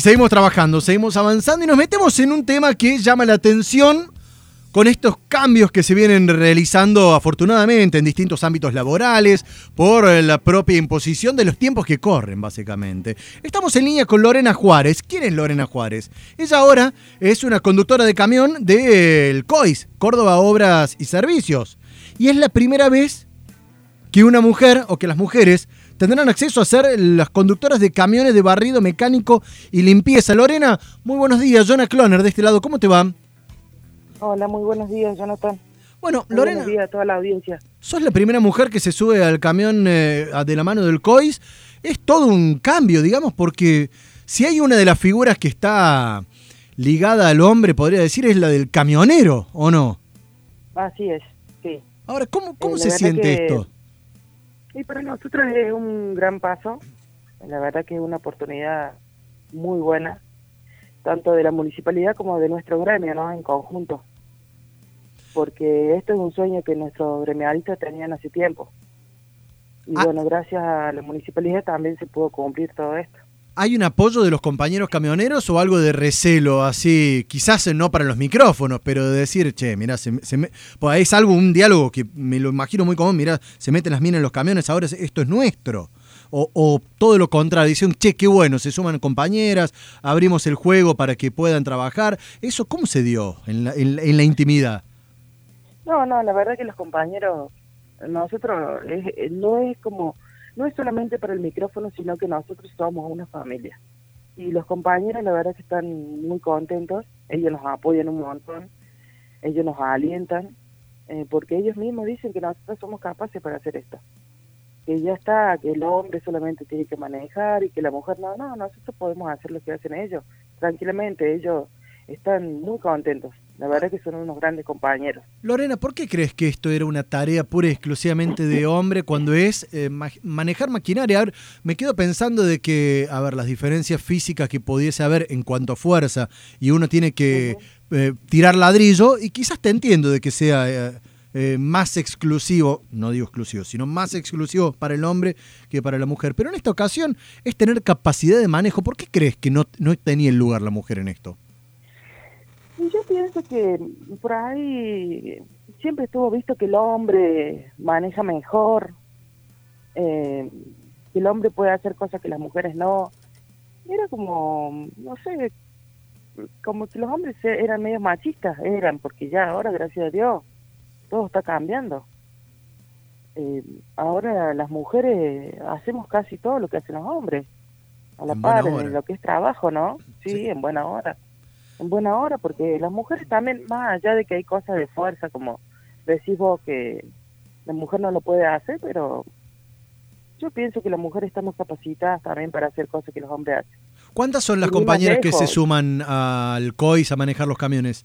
Seguimos trabajando, seguimos avanzando y nos metemos en un tema que llama la atención con estos cambios que se vienen realizando afortunadamente en distintos ámbitos laborales por la propia imposición de los tiempos que corren, básicamente. Estamos en línea con Lorena Juárez. ¿Quién es Lorena Juárez? Ella ahora es una conductora de camión del COIS, Córdoba Obras y Servicios. Y es la primera vez que una mujer o que las mujeres tendrán acceso a ser las conductoras de camiones de barrido mecánico y limpieza. Lorena, muy buenos días. Jonah Cloner de este lado, ¿cómo te va? Hola, muy buenos días, Jonathan. Bueno, Lorena. Buenos días a toda la audiencia. Sos la primera mujer que se sube al camión eh, de la mano del COIS. Es todo un cambio, digamos, porque si hay una de las figuras que está ligada al hombre, podría decir, es la del camionero, ¿o no? Así es, sí. Ahora, ¿cómo, cómo eh, se siente esto? Y para nosotros es un gran paso. La verdad que es una oportunidad muy buena, tanto de la municipalidad como de nuestro gremio, ¿no? En conjunto porque esto es un sueño que nuestros gremialistas tenían hace tiempo. Y ah. bueno, gracias a la municipalidad también se pudo cumplir todo esto. ¿Hay un apoyo de los compañeros camioneros o algo de recelo así? Quizás no para los micrófonos, pero de decir, che, mira, se, pues es algo, un diálogo que me lo imagino muy común, mira, se meten las minas en los camiones, ahora esto es nuestro. O, todo lo contrario, dicen, che, qué bueno, se suman compañeras, abrimos el juego para que puedan trabajar. ¿Eso cómo se dio en la, en la intimidad? No, no, la verdad que los compañeros, nosotros, no es como, no es solamente para el micrófono, sino que nosotros somos una familia. Y los compañeros, la verdad que están muy contentos, ellos nos apoyan un montón, ellos nos alientan, eh, porque ellos mismos dicen que nosotros somos capaces para hacer esto. Que ya está, que el hombre solamente tiene que manejar y que la mujer no, no, nosotros podemos hacer lo que hacen ellos, tranquilamente, ellos están muy contentos. La verdad es que son unos grandes compañeros. Lorena, ¿por qué crees que esto era una tarea pura y exclusivamente de hombre cuando es eh, manejar maquinaria? A ver, me quedo pensando de que, a ver, las diferencias físicas que pudiese haber en cuanto a fuerza y uno tiene que eh, tirar ladrillo y quizás te entiendo de que sea eh, más exclusivo, no digo exclusivo, sino más exclusivo para el hombre que para la mujer. Pero en esta ocasión es tener capacidad de manejo. ¿Por qué crees que no, no tenía el lugar la mujer en esto? Yo pienso que por ahí siempre estuvo visto que el hombre maneja mejor, eh, que el hombre puede hacer cosas que las mujeres no. Era como, no sé, como que los hombres eran medio machistas, eran, porque ya ahora, gracias a Dios, todo está cambiando. Eh, ahora las mujeres hacemos casi todo lo que hacen los hombres, a la par, en lo que es trabajo, ¿no? sí, en buena hora en buena hora, porque las mujeres también, más allá de que hay cosas de fuerza, como decís vos que la mujer no lo puede hacer, pero yo pienso que las mujeres estamos capacitadas también para hacer cosas que los hombres hacen. ¿Cuántas son las compañeras que se suman al COIS a manejar los camiones?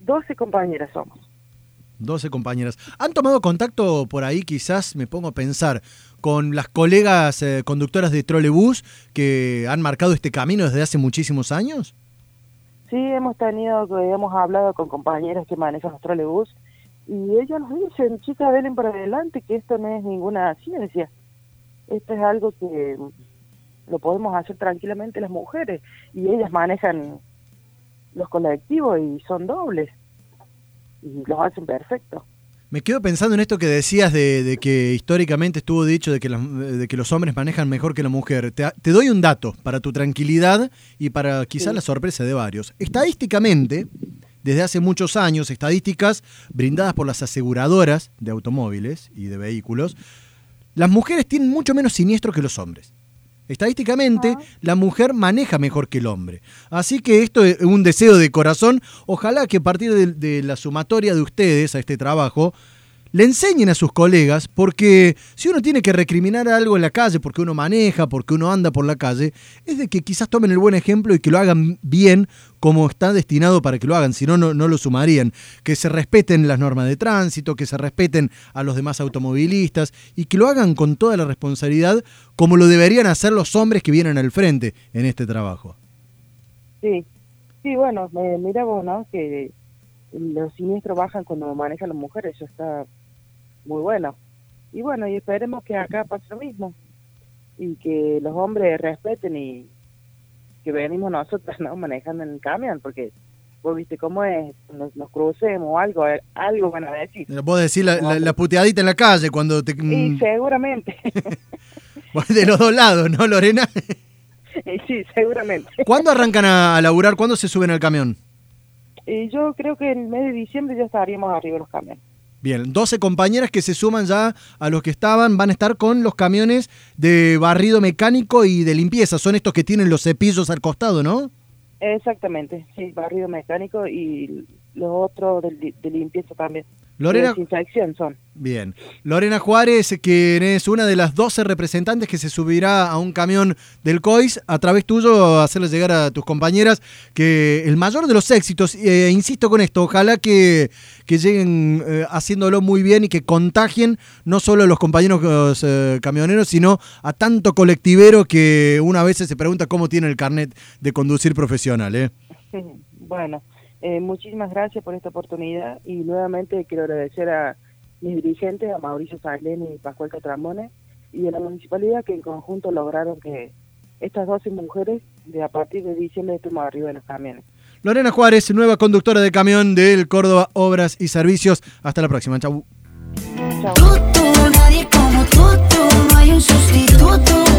12 compañeras somos. 12 compañeras. ¿Han tomado contacto por ahí, quizás me pongo a pensar, con las colegas eh, conductoras de trolebús que han marcado este camino desde hace muchísimos años? Sí, hemos tenido, hemos hablado con compañeros que manejan los trolebús y ellos nos dicen, chicas, velen para adelante, que esto no es ninguna ciencia. Esto es algo que lo podemos hacer tranquilamente las mujeres y ellas manejan los colectivos y son dobles y los hacen perfecto. Me quedo pensando en esto que decías de, que históricamente estuvo dicho de que, de que, los hombres manejan mejor que la mujer. Te, doy un dato para tu tranquilidad y para quizás la sorpresa de varios. Estadísticamente, desde hace muchos años, estadísticas brindadas por las aseguradoras de automóviles y de vehículos, las mujeres tienen mucho menos siniestro que los hombres. Estadísticamente, ah. la mujer maneja mejor que el hombre. Así que esto es un deseo de corazón. Ojalá que a partir de, la sumatoria de ustedes a este trabajo, le enseñen a sus colegas, porque si uno tiene que recriminar algo en la calle, porque uno maneja, porque uno anda por la calle, es de que quizás tomen el buen ejemplo y que lo hagan bien como está destinado para que lo hagan, si no, no lo sumarían. Que se respeten las normas de tránsito, que se respeten a los demás automovilistas y que lo hagan con toda la responsabilidad como lo deberían hacer los hombres que vienen al frente en este trabajo. Sí, sí, bueno, mira vos, ¿no? Que los siniestros bajan cuando manejan las mujeres, eso está muy bueno. Y bueno, y esperemos que acá pase lo mismo y que los hombres respeten y, que venimos nosotros, ¿no? Manejando en el camión, porque vos viste cómo es, nos, nos crucemos o algo, algo van a decir. Vos decís la, la, la puteadita en la calle cuando te... Y mm, seguramente, de los dos lados, ¿no, Lorena? sí, seguramente. ¿Cuándo arrancan a, laburar? ¿Cuándo se suben al camión? Y yo creo que en el mes de diciembre ya estaríamos arriba de los camiones. Bien, 12 compañeras que se suman ya a los que estaban, van a estar con los camiones de barrido mecánico y de limpieza. Son estos que tienen los cepillos al costado, ¿no? Exactamente, sí, barrido mecánico y los otros de, de limpieza también. Lorena, son. bien. Lorena Juárez, que es una de las 12 representantes que se subirá a un camión del COIS, a través tuyo, hacerle llegar a tus compañeras que el mayor de los éxitos, eh, insisto con esto, ojalá que, que lleguen eh, haciéndolo muy bien y que contagien no solo a los compañeros eh, camioneros, sino a tanto colectivero que una vez se pregunta cómo tiene el carnet de conducir profesional. ¿eh? Bueno, eh, muchísimas gracias por esta oportunidad y nuevamente quiero agradecer a mis dirigentes, a Mauricio Salén y Pascual Catrambone y a la municipalidad que en conjunto lograron que estas 12 mujeres de a partir de diciembre estemos arriba de los camiones. Lorena Juárez, nueva conductora de camión del Córdoba Obras y Servicios. Hasta la próxima. Chau. Chao. Tú, tú, nadie como tú, tú, no hay un sustituto.